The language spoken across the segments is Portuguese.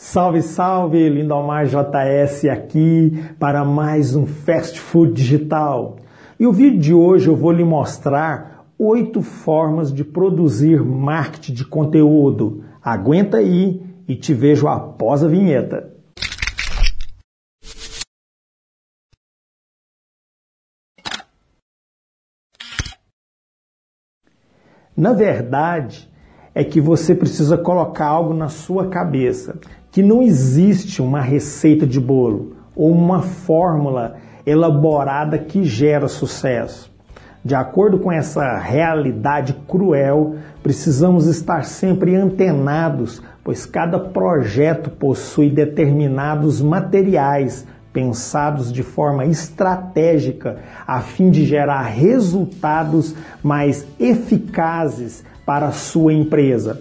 Salve, salve, Lindomar JS aqui para mais um Fast Food Digital. E o vídeo de hoje eu vou lhe mostrar oito formas de produzir marketing de conteúdo. Aguenta aí e te vejo após a vinheta. Na verdade, é que você precisa colocar algo na sua cabeça que não existe uma receita de bolo ou uma fórmula elaborada que gera sucesso. De acordo com essa realidade cruel, precisamos estar sempre antenados, pois cada projeto possui determinados materiais pensados de forma estratégica a fim de gerar resultados mais eficazes para a sua empresa.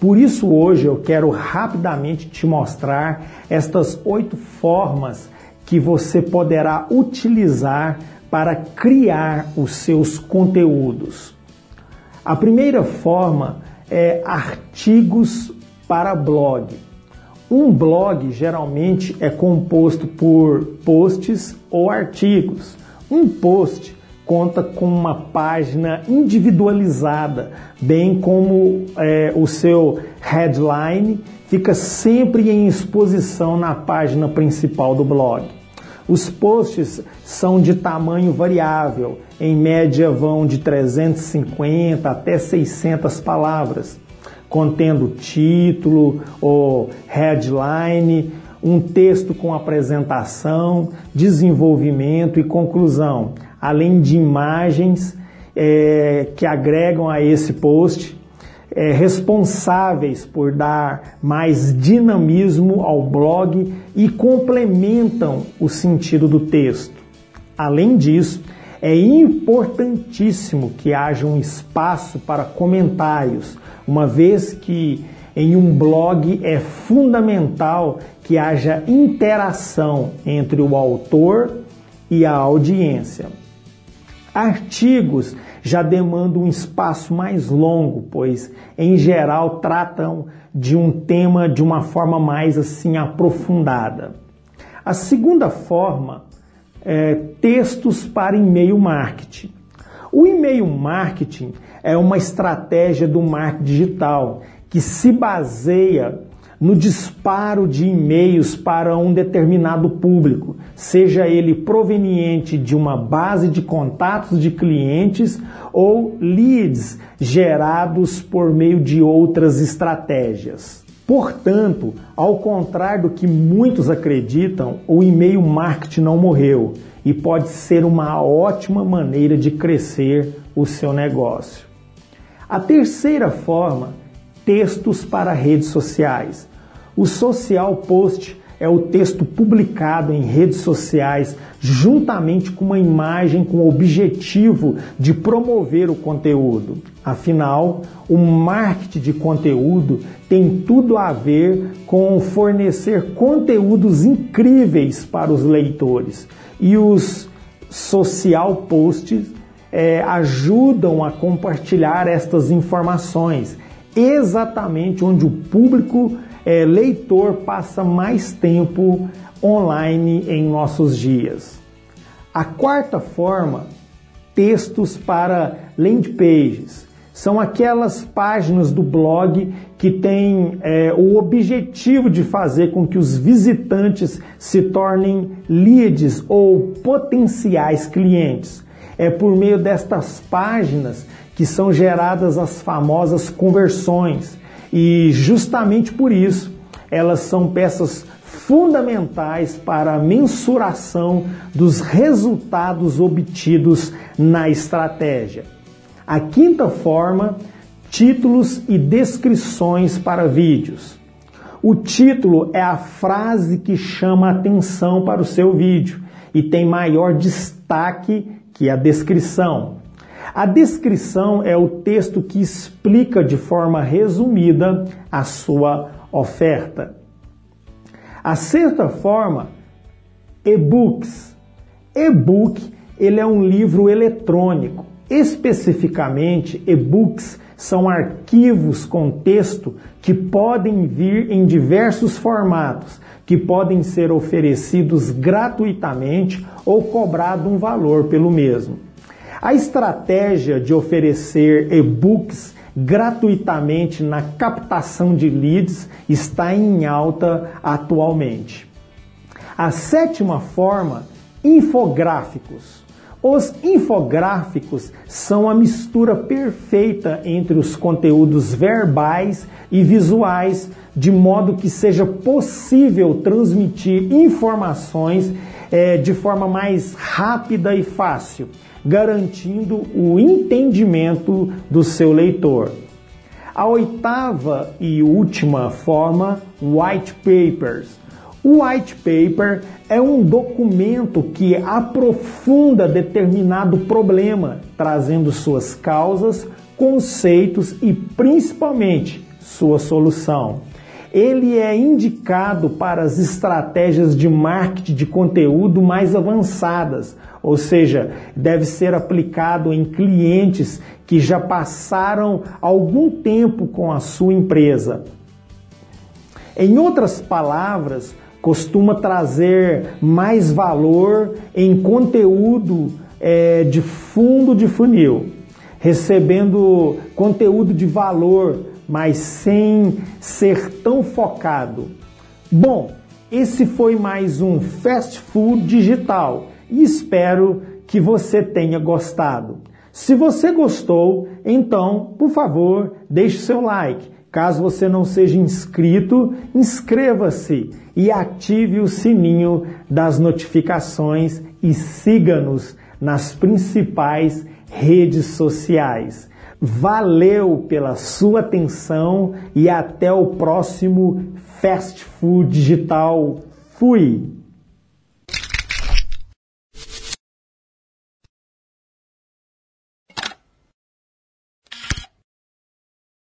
Por isso, hoje eu quero rapidamente te mostrar estas oito formas que você poderá utilizar para criar os seus conteúdos. A primeira forma é artigos para blog. Um blog geralmente é composto por posts ou artigos. Um post conta com uma página individualizada, bem como é, o seu headline fica sempre em exposição na página principal do blog. Os posts são de tamanho variável, em média vão de 350 até 600 palavras, contendo título ou headline, um texto com apresentação, desenvolvimento e conclusão além de imagens é, que agregam a esse post, é, responsáveis por dar mais dinamismo ao blog e complementam o sentido do texto. Além disso, é importantíssimo que haja um espaço para comentários, uma vez que em um blog é fundamental que haja interação entre o autor e a audiência. Artigos já demandam um espaço mais longo, pois em geral tratam de um tema de uma forma mais assim aprofundada. A segunda forma é textos para e-mail marketing. O e-mail marketing é uma estratégia do marketing digital que se baseia no disparo de e-mails para um determinado público, seja ele proveniente de uma base de contatos de clientes ou leads gerados por meio de outras estratégias. Portanto, ao contrário do que muitos acreditam, o e-mail marketing não morreu e pode ser uma ótima maneira de crescer o seu negócio. A terceira forma, textos para redes sociais. O social post é o texto publicado em redes sociais juntamente com uma imagem com o objetivo de promover o conteúdo. Afinal, o marketing de conteúdo tem tudo a ver com fornecer conteúdos incríveis para os leitores. E os social posts é, ajudam a compartilhar estas informações exatamente onde o público é, leitor passa mais tempo online em nossos dias. A quarta forma, textos para landing pages. São aquelas páginas do blog que têm é, o objetivo de fazer com que os visitantes se tornem leads ou potenciais clientes. É por meio destas páginas que são geradas as famosas conversões e justamente por isso elas são peças fundamentais para a mensuração dos resultados obtidos na estratégia. A quinta forma, títulos e descrições para vídeos. O título é a frase que chama atenção para o seu vídeo e tem maior destaque que a descrição. A descrição é o texto que explica de forma resumida a sua oferta. A sexta forma, e-books. E-book, ele é um livro eletrônico Especificamente, e-books são arquivos com texto que podem vir em diversos formatos, que podem ser oferecidos gratuitamente ou cobrado um valor pelo mesmo. A estratégia de oferecer e-books gratuitamente na captação de leads está em alta atualmente. A sétima forma, infográficos. Os infográficos são a mistura perfeita entre os conteúdos verbais e visuais, de modo que seja possível transmitir informações é, de forma mais rápida e fácil, garantindo o entendimento do seu leitor. A oitava e última forma, white papers o white paper é um documento que aprofunda determinado problema, trazendo suas causas, conceitos e principalmente sua solução. Ele é indicado para as estratégias de marketing de conteúdo mais avançadas, ou seja, deve ser aplicado em clientes que já passaram algum tempo com a sua empresa. Em outras palavras, costuma trazer mais valor em conteúdo é, de fundo de funil, recebendo conteúdo de valor, mas sem ser tão focado. Bom, esse foi mais um Fast Food Digital e espero que você tenha gostado. Se você gostou, então, por favor, deixe seu like Caso você não seja inscrito, inscreva-se e ative o sininho das notificações e siga-nos nas principais redes sociais. Valeu pela sua atenção e até o próximo Fast Food Digital. Fui!